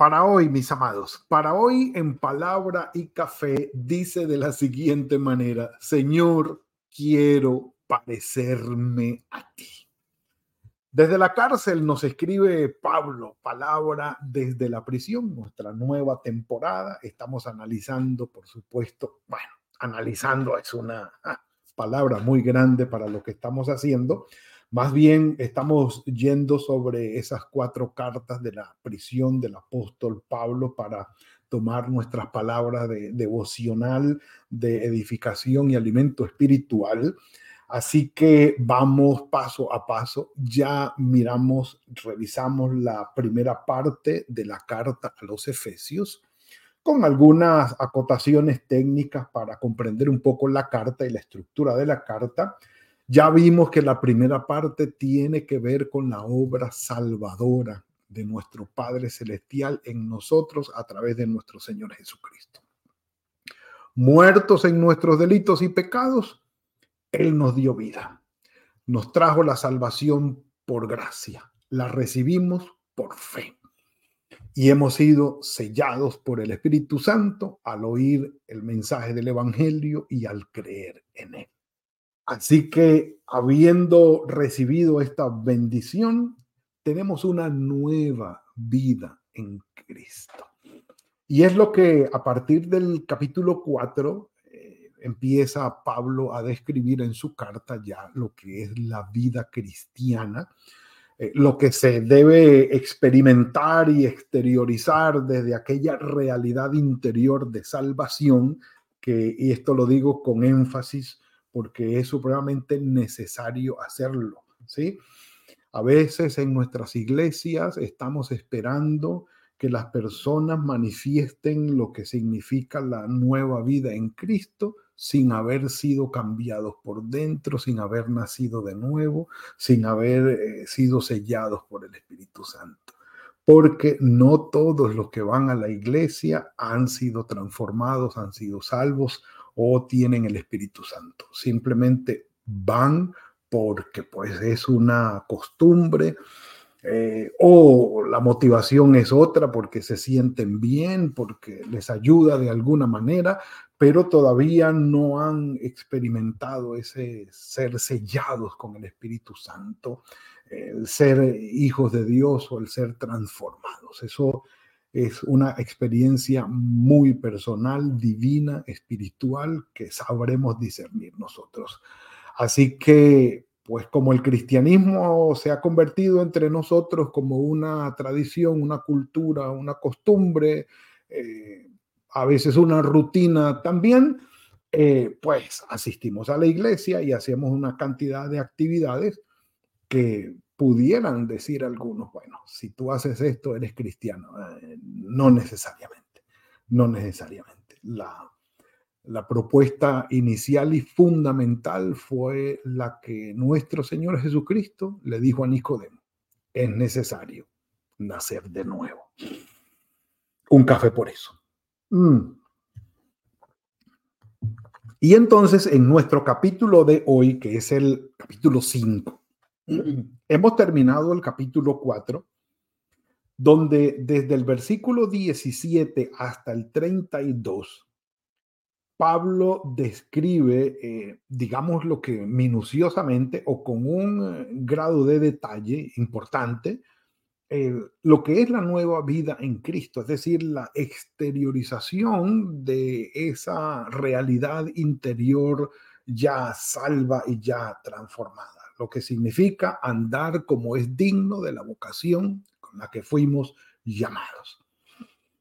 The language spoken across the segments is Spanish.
Para hoy, mis amados, para hoy en palabra y café dice de la siguiente manera, Señor, quiero parecerme a ti. Desde la cárcel nos escribe Pablo, palabra desde la prisión, nuestra nueva temporada. Estamos analizando, por supuesto, bueno, analizando es una ah, palabra muy grande para lo que estamos haciendo, más bien estamos yendo sobre esas cuatro cartas de la prisión del apóstol Pablo para tomar nuestras palabras de devocional, de edificación y alimento espiritual. Así que vamos paso a paso. Ya miramos, revisamos la primera parte de la carta a los Efesios con algunas acotaciones técnicas para comprender un poco la carta y la estructura de la carta. Ya vimos que la primera parte tiene que ver con la obra salvadora de nuestro Padre Celestial en nosotros a través de nuestro Señor Jesucristo. Muertos en nuestros delitos y pecados, Él nos dio vida. Nos trajo la salvación por gracia. La recibimos por fe. Y hemos sido sellados por el Espíritu Santo al oír el mensaje del Evangelio y al creer en Él. Así que habiendo recibido esta bendición, tenemos una nueva vida en Cristo. Y es lo que a partir del capítulo 4 eh, empieza Pablo a describir en su carta ya lo que es la vida cristiana, eh, lo que se debe experimentar y exteriorizar desde aquella realidad interior de salvación, que, y esto lo digo con énfasis, porque es supremamente necesario hacerlo, ¿sí? A veces en nuestras iglesias estamos esperando que las personas manifiesten lo que significa la nueva vida en Cristo sin haber sido cambiados por dentro, sin haber nacido de nuevo, sin haber eh, sido sellados por el Espíritu Santo. Porque no todos los que van a la iglesia han sido transformados, han sido salvos o tienen el Espíritu Santo. Simplemente van porque pues es una costumbre eh, o la motivación es otra porque se sienten bien, porque les ayuda de alguna manera, pero todavía no han experimentado ese ser sellados con el Espíritu Santo, el ser hijos de Dios o el ser transformados. Eso es una experiencia muy personal, divina, espiritual, que sabremos discernir nosotros. Así que, pues como el cristianismo se ha convertido entre nosotros como una tradición, una cultura, una costumbre, eh, a veces una rutina también, eh, pues asistimos a la iglesia y hacemos una cantidad de actividades que pudieran decir algunos, bueno, si tú haces esto, eres cristiano. Eh, no necesariamente, no necesariamente. La, la propuesta inicial y fundamental fue la que nuestro Señor Jesucristo le dijo a Nicodemo, es necesario nacer de nuevo. Un café por eso. Mm. Y entonces en nuestro capítulo de hoy, que es el capítulo 5, Hemos terminado el capítulo 4, donde desde el versículo 17 hasta el 32, Pablo describe, eh, digamos lo que minuciosamente o con un eh, grado de detalle importante, eh, lo que es la nueva vida en Cristo, es decir, la exteriorización de esa realidad interior ya salva y ya transformada lo que significa andar como es digno de la vocación con la que fuimos llamados.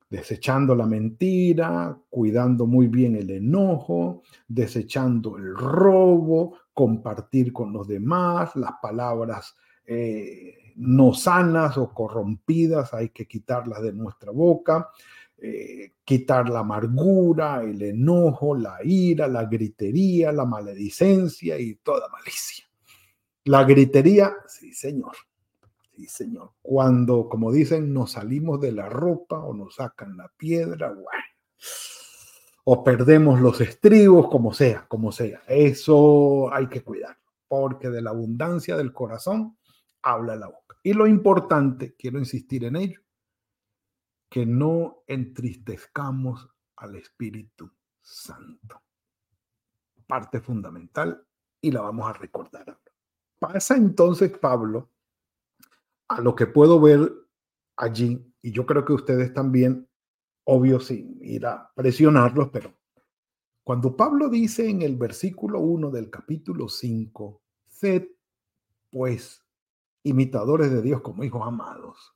Desechando la mentira, cuidando muy bien el enojo, desechando el robo, compartir con los demás, las palabras eh, no sanas o corrompidas, hay que quitarlas de nuestra boca. eh, quitar la amargura, el enojo, la ira, la gritería, la maledicencia y toda malicia. La gritería, sí, Señor. Sí, Señor. Cuando, como dicen, nos salimos de la ropa o nos sacan la piedra, o perdemos los estribos, como sea, como sea. Eso hay que cuidar, porque de la abundancia del corazón habla la boca. Y lo importante, quiero insistir en ello, que no entristezcamos al Espíritu Santo. Parte fundamental y la vamos a recordar Pasa entonces Pablo a lo que puedo ver allí, y yo creo que ustedes también, obvio, sin ir a presionarlos, pero cuando Pablo dice en el versículo 1 del capítulo 5, sed pues imitadores de Dios como hijos amados.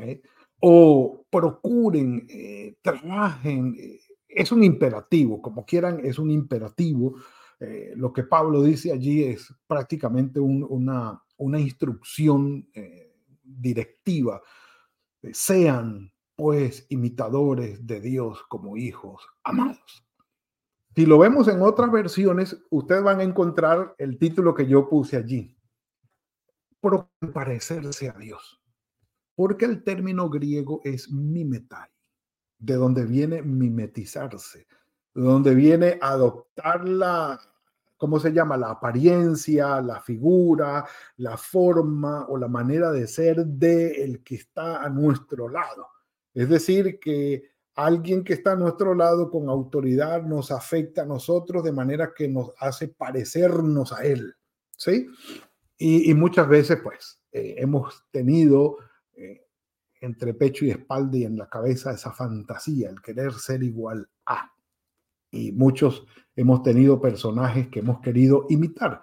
¿eh? o procuren, eh, trabajen, eh, es un imperativo, como quieran, es un imperativo. Eh, lo que Pablo dice allí es prácticamente una, una instrucción directiva. Sean pues imitadores de Dios como hijos amados. Si lo vemos en otras versiones, ustedes van a encontrar el título que yo puse allí. Parecerse a Dios porque el término griego es mimetai, de donde viene mimetizarse, donde viene adoptar la, ¿cómo se llama? La apariencia, la figura, la forma o la manera de ser de el que está a nuestro lado. Es decir, que alguien que está a nuestro lado con autoridad nos afecta a nosotros de manera que nos hace parecernos a él, ¿sí? Y, muchas veces, pues, eh, hemos tenido eh, entre pecho y espalda y en la cabeza esa fantasía, el querer ser igual a. Y muchos hemos tenido personajes que hemos querido imitar.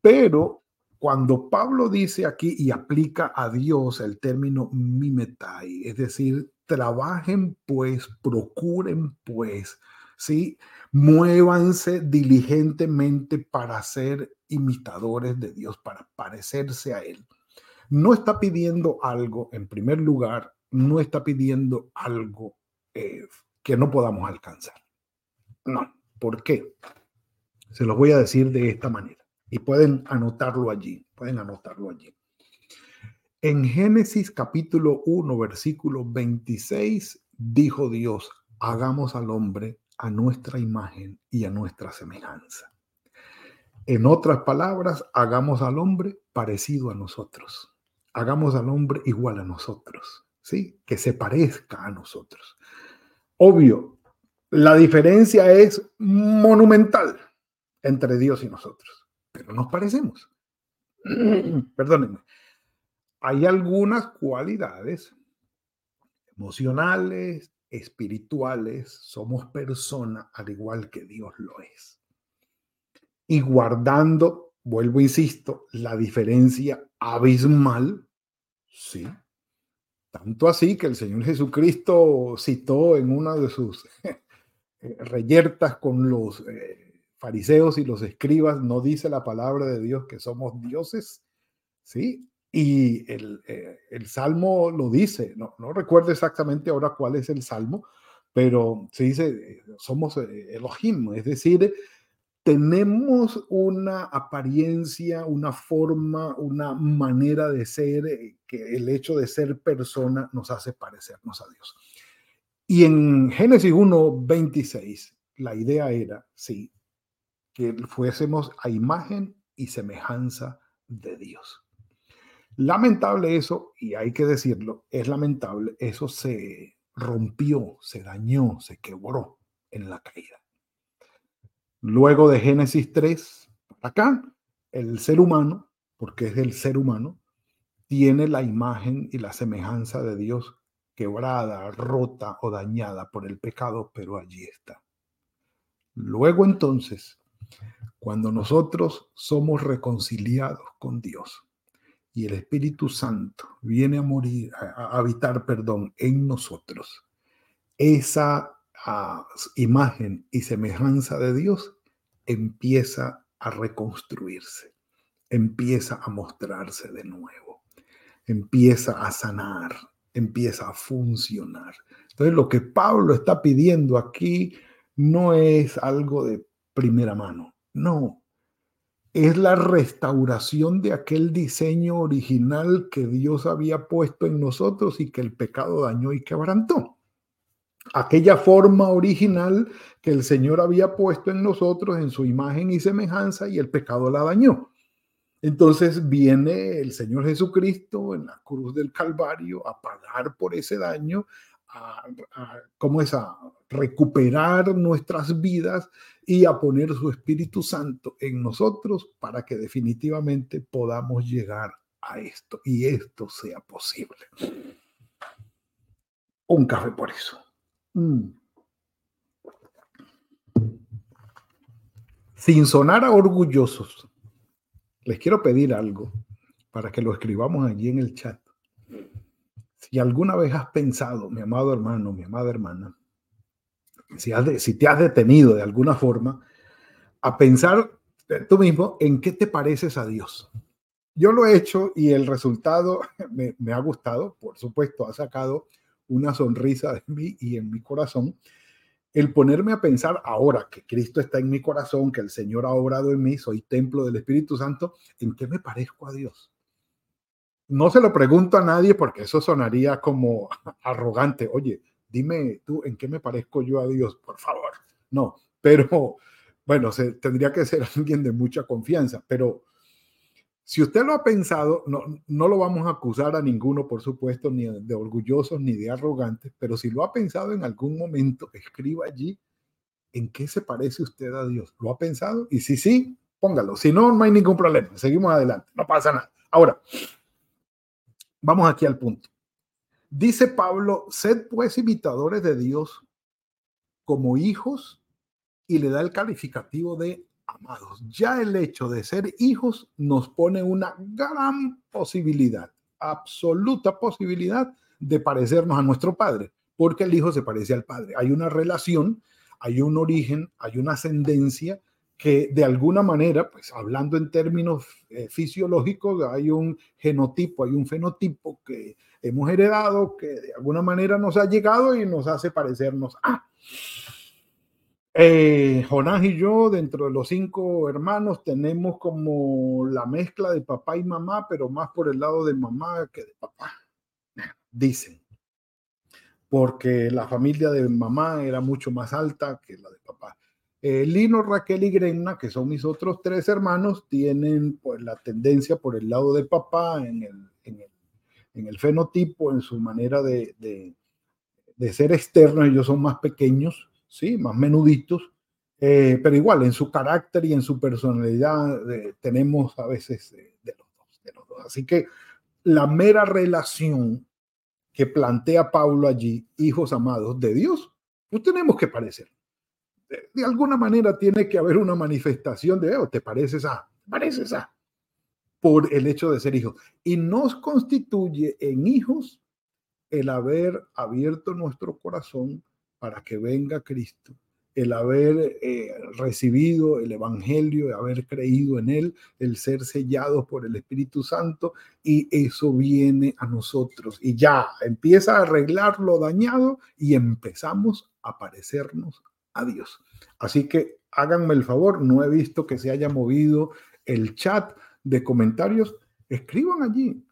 Pero cuando Pablo dice aquí y aplica a Dios el término mimetai, es decir, trabajen pues, procuren pues, ¿sí? Muévanse diligentemente para ser imitadores de Dios, para parecerse a Él no está pidiendo algo, en primer lugar, no está pidiendo algo eh, que no podamos alcanzar. No, ¿por qué? Se los voy a decir de esta manera y pueden anotarlo allí, pueden anotarlo allí. En Génesis capítulo 1, versículo 26, dijo Dios, hagamos al hombre a nuestra imagen y a nuestra semejanza. En otras palabras, hagamos al hombre parecido a nosotros hagamos al hombre igual a nosotros, ¿sí? Que se parezca a nosotros. Obvio, la diferencia es monumental entre Dios y nosotros, pero nos parecemos. Perdónenme. Hay algunas cualidades emocionales, espirituales, somos personas al igual que Dios lo es. Y guardando vuelvo, insisto, la diferencia abismal, sí. Tanto así que el Señor Jesucristo citó en una de sus reyertas con los eh, fariseos y los escribas, no dice la palabra de Dios que somos dioses, ¿sí? Y el, eh, el salmo lo dice, no, no recuerdo exactamente ahora cuál es el salmo, pero se dice, somos Elohim, es decir, tenemos una apariencia, una forma, una manera de ser, eh, que el hecho de ser persona nos hace parecernos a Dios. Y en Génesis 1, 26, la idea era, sí, que fuésemos a imagen y semejanza de Dios. Lamentable eso, y hay que decirlo, es lamentable, eso se rompió, se dañó, se quebró en la caída. Luego de Génesis 3, acá, el ser humano, porque es el ser humano, tiene la imagen y la semejanza de Dios quebrada, rota o dañada por el pecado, pero allí está. Luego entonces, cuando nosotros somos reconciliados con Dios y el Espíritu Santo viene a morir, a habitar, perdón, en nosotros, esa imagen y semejanza de Dios empieza a reconstruirse, empieza a mostrarse de nuevo, empieza a sanar, empieza a funcionar. Entonces, lo que Pablo está pidiendo aquí no es algo de primera mano, no. Es la restauración de aquel diseño original que Dios había puesto en nosotros y que el pecado dañó y quebrantó. Aquella forma original que el Señor había puesto en nosotros en su imagen y semejanza y el pecado la dañó. Entonces viene el Señor Jesucristo en la cruz del Calvario a pagar por ese daño, a, ¿cómo es? a recuperar nuestras vidas y a poner su Espíritu Santo en nosotros para que definitivamente podamos llegar a esto y esto sea posible. Un café por eso. Mm. Sin sonar a orgullosos, les quiero pedir algo para que lo escribamos allí en el chat. Si alguna vez has pensado, mi amado hermano, mi amada hermana, si, si te has detenido de alguna forma a pensar tú mismo en qué te pareces a Dios. Yo lo he hecho y el resultado me, me ha gustado, por supuesto, ha sacado una sonrisa de mí y en mi corazón, el ponerme a pensar ahora que Cristo está en mi corazón, que el Señor ha obrado en mí, soy templo del Espíritu Santo, ¿en qué me parezco a Dios? No se lo pregunto a nadie porque eso sonaría como arrogante. Oye, dime tú, ¿en qué me parezco yo a Dios? Por favor. No, pero bueno, se, tendría que ser alguien de mucha confianza, pero si usted lo ha pensado, no, no lo vamos a acusar a ninguno, por supuesto, ni de orgullosos ni de arrogantes, pero si lo ha pensado en algún momento, escriba allí en qué se parece usted a Dios. ¿Lo ha pensado? Y si sí, póngalo. Si no, no hay ningún problema. Seguimos adelante. No pasa nada. Ahora, vamos aquí al punto. Dice Pablo, sed pues imitadores de Dios como hijos y le da el calificativo de amados, ya el hecho de ser hijos nos pone una gran posibilidad, absoluta posibilidad de parecernos a nuestro padre, porque el hijo se parece al padre. Hay una relación, hay un origen, hay una ascendencia que de alguna manera, pues hablando en términos eh, fisiológicos, hay un genotipo, hay un fenotipo que hemos heredado, que de alguna manera nos ha llegado y nos hace parecernos a. Eh, Jonás y yo, dentro de los cinco hermanos, tenemos como la mezcla de papá y mamá, pero más por el lado de mamá que de papá, dicen. Porque la familia de mamá era mucho más alta que la de papá. Eh, Lino, Raquel y Grenna, que son mis otros tres hermanos, tienen pues, la tendencia por el lado de papá en el, en el, fenotipo, en su manera de, de, de ser externos, ellos son más pequeños ¿sí? Más menuditos, eh, pero igual en su carácter y en su personalidad eh, tenemos a veces eh, de, los dos, de. Así que la mera relación que plantea Pablo allí, hijos amados de Dios, pues tenemos que parecer. De, alguna manera tiene que haber una manifestación de, oh, te pareces a, pareces a, por el hecho de ser hijos. Y nos constituye en hijos el haber abierto nuestro corazón para que venga Cristo, el haber eh, recibido el Evangelio, el haber creído en Él, el ser sellados por el Espíritu Santo, y eso viene a nosotros. Y ya empieza a arreglar lo dañado y empezamos a parecernos a Dios. Así que háganme el favor, no he visto que se haya movido el chat de comentarios, escriban allí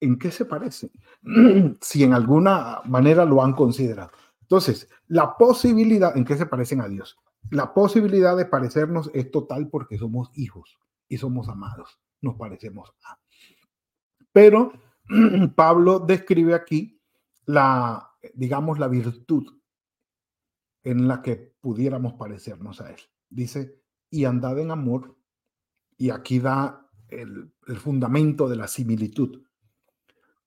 en qué se parecen, si en alguna manera lo han considerado. Entonces, la posibilidad, ¿en qué se parecen a Dios? La posibilidad de parecernos es total porque somos hijos y somos amados. Nos parecemos a. Pero Pablo describe aquí la, digamos, la virtud en la que pudiéramos parecernos a Él. Dice, y andad en amor, y aquí da el, el fundamento de la similitud,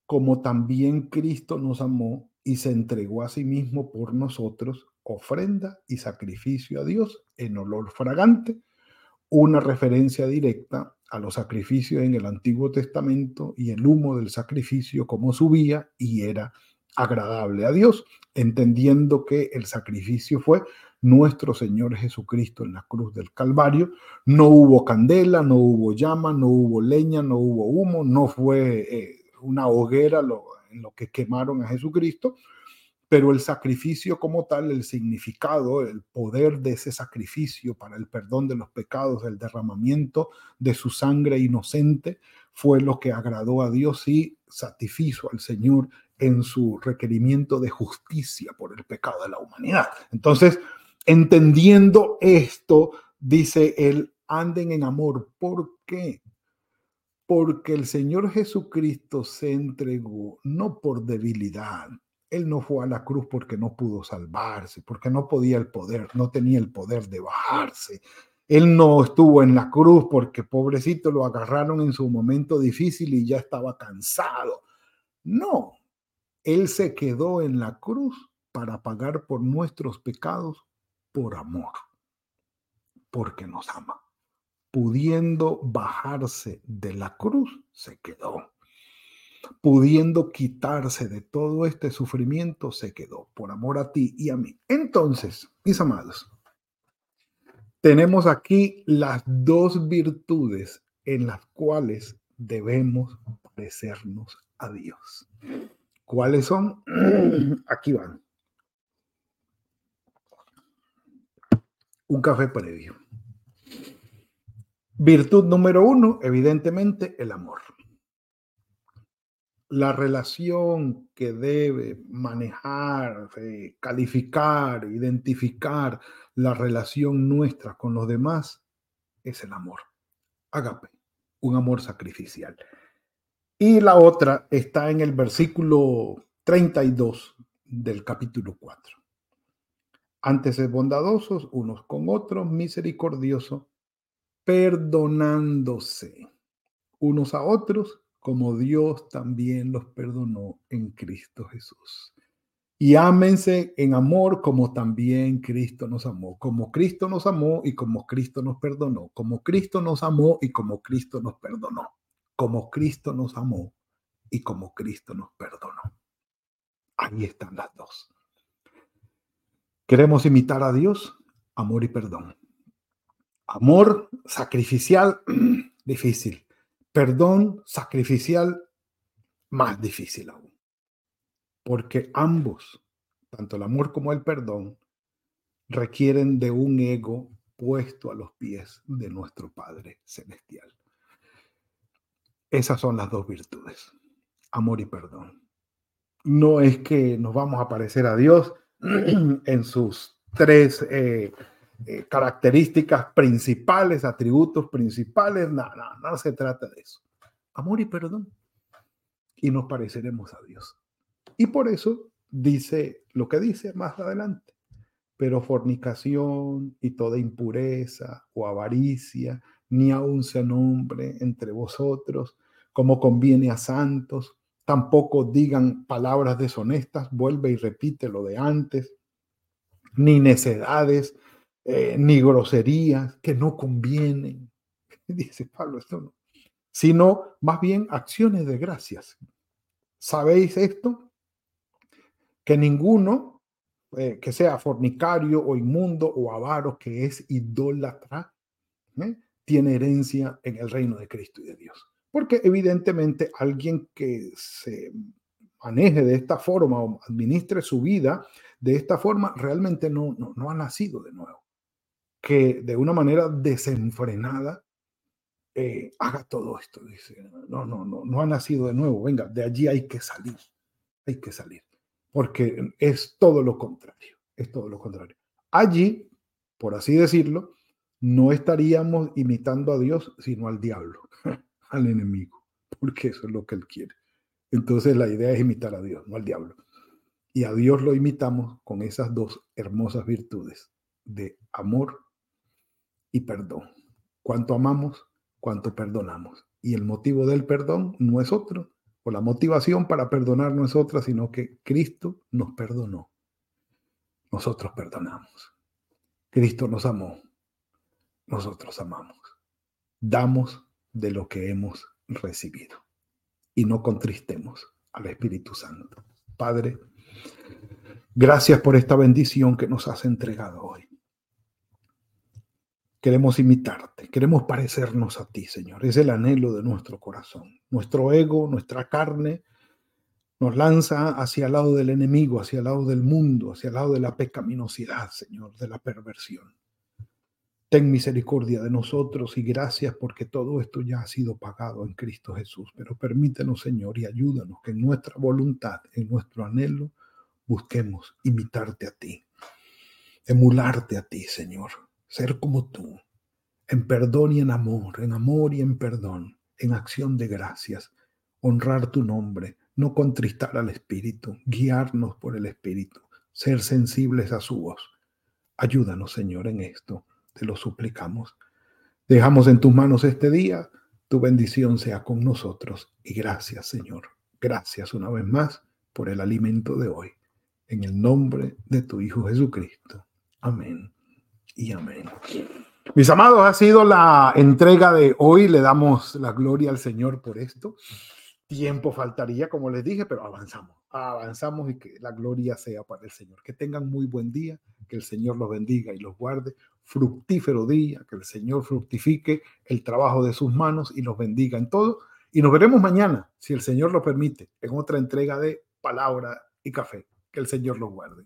como también Cristo nos amó y se entregó a sí mismo por nosotros, ofrenda y sacrificio a Dios en olor fragante, una referencia directa a los sacrificios en el Antiguo Testamento y el humo del sacrificio como subía y era agradable a Dios, entendiendo que el sacrificio fue nuestro Señor Jesucristo en la cruz del Calvario. No hubo candela, no hubo llama, no hubo leña, no hubo humo, no fue eh, una hoguera lo, en lo que quemaron a Jesucristo, pero el sacrificio como tal, el significado, el poder de ese sacrificio para el perdón de los pecados, el derramamiento de su sangre inocente, fue lo que agradó a Dios y satisfizo al Señor en su requerimiento de justicia por el pecado de la humanidad. Entonces, entendiendo esto, dice él, anden en amor. ¿Por qué? Porque el Señor Jesucristo se entregó no por debilidad, él no fue a la cruz porque no pudo salvarse, porque no podía el poder, no tenía el poder de bajarse. Él no estuvo en la cruz porque pobrecito lo agarraron en su momento difícil y ya estaba cansado. No, Él se quedó en la cruz para pagar por nuestros pecados por amor, porque nos ama. Pudiendo bajarse de la cruz, se quedó pudiendo quitarse de todo este sufrimiento, se quedó por amor a ti y a mí. Entonces, mis amados, tenemos aquí las dos virtudes en las cuales debemos parecernos a Dios. ¿Cuáles son? Aquí van. Un café previo. Virtud número uno, evidentemente, el amor la relación que debe manejar, eh, calificar, identificar la relación nuestra con los demás es el amor. Agape, un amor sacrificial. Y la otra está en el versículo 32 del capítulo 4. Antes es bondadosos unos con otros, misericordioso, perdonándose unos a otros como Dios también los perdonó en Cristo Jesús. Y ámense en amor como también Cristo nos amó, como Cristo nos amó y como Cristo nos perdonó, como Cristo nos amó y como Cristo nos perdonó, como Cristo nos amó y como Cristo nos perdonó. Ahí están las dos. ¿Queremos imitar a Dios? Amor y perdón. Amor sacrificial, difícil perdón sacrificial más difícil aún. Porque ambos, tanto el amor como el perdón, requieren de un ego puesto a los pies de nuestro Padre Celestial. Esas son las dos virtudes, amor y perdón. No es que nos vamos a parecer a Dios en sus tres eh, eh, características principales, atributos principales, nada, no se trata de eso. Amor y perdón. Y nos pareceremos a Dios. Y por eso dice lo que dice más adelante. Pero fornicación y toda impureza o avaricia, ni aun se nombre entre vosotros, como conviene a santos. Tampoco digan palabras deshonestas, vuelve y repite lo de antes, ni necedades, eh, ni groserías que no convienen. Dice Pablo, esto no. Sino más bien acciones de gracias. ¿Sabéis esto? Que ninguno eh, que sea fornicario o inmundo o avaro, que es idólatra, ¿eh? tiene herencia en el reino de Cristo y de Dios. Porque evidentemente alguien que se maneje de esta forma o administre su vida de esta forma, realmente no, no, no ha nacido de nuevo que de una manera desenfrenada eh, haga todo esto. Dice, no, no, no, no ha nacido de nuevo. Venga, de allí hay que salir. Hay que salir. Porque es todo lo contrario. Es todo lo contrario. Allí, por así decirlo, no estaríamos imitando a Dios, sino al diablo, al enemigo, porque eso es lo que él quiere. Entonces la idea es imitar a Dios, no al diablo. Y a Dios lo imitamos con esas dos hermosas virtudes de amor y perdón. Cuánto amamos, cuánto perdonamos. Y el motivo del perdón no es otro, o la motivación para perdonar no es otra, sino que Cristo nos perdonó. Nosotros perdonamos. Cristo nos amó. Nosotros amamos. Damos de lo que hemos recibido. Y no contristemos al Espíritu Santo. Padre, gracias por esta bendición que nos has entregado hoy. Queremos imitarte, queremos parecernos a ti, Señor. Es el anhelo de nuestro corazón. Nuestro ego, nuestra carne, nos lanza hacia el lado del enemigo, hacia el lado del mundo, hacia el lado de la pecaminosidad, Señor, de la perversión. Ten misericordia de nosotros y gracias porque todo esto ya ha sido pagado en Cristo Jesús. Pero permítenos, Señor, y ayúdanos que en nuestra voluntad, en nuestro anhelo, busquemos imitarte a ti, emularte a ti, Señor, ser como tú, en perdón y en amor, en amor y en perdón, en acción de gracias, honrar tu nombre, no contristar al Espíritu, guiarnos por el Espíritu, ser sensibles a su voz. Ayúdanos, Señor, en esto te lo suplicamos. Dejamos en tus manos este día, tu bendición sea con nosotros y gracias Señor. Gracias una vez más por el alimento de hoy. En el nombre de tu Hijo Jesucristo. Amén y amén. Mis amados, ha sido la entrega de hoy. Le damos la gloria al Señor por esto. Tiempo faltaría, como les dije, pero avanzamos, avanzamos y que la gloria sea para el Señor. Que tengan muy buen día, que el Señor los bendiga y los guarde fructífero día, que el Señor fructifique el trabajo de sus manos y los bendiga en todo. Y nos veremos mañana, si el Señor lo permite, en otra entrega de Palabra y Café. Que el Señor los guarde.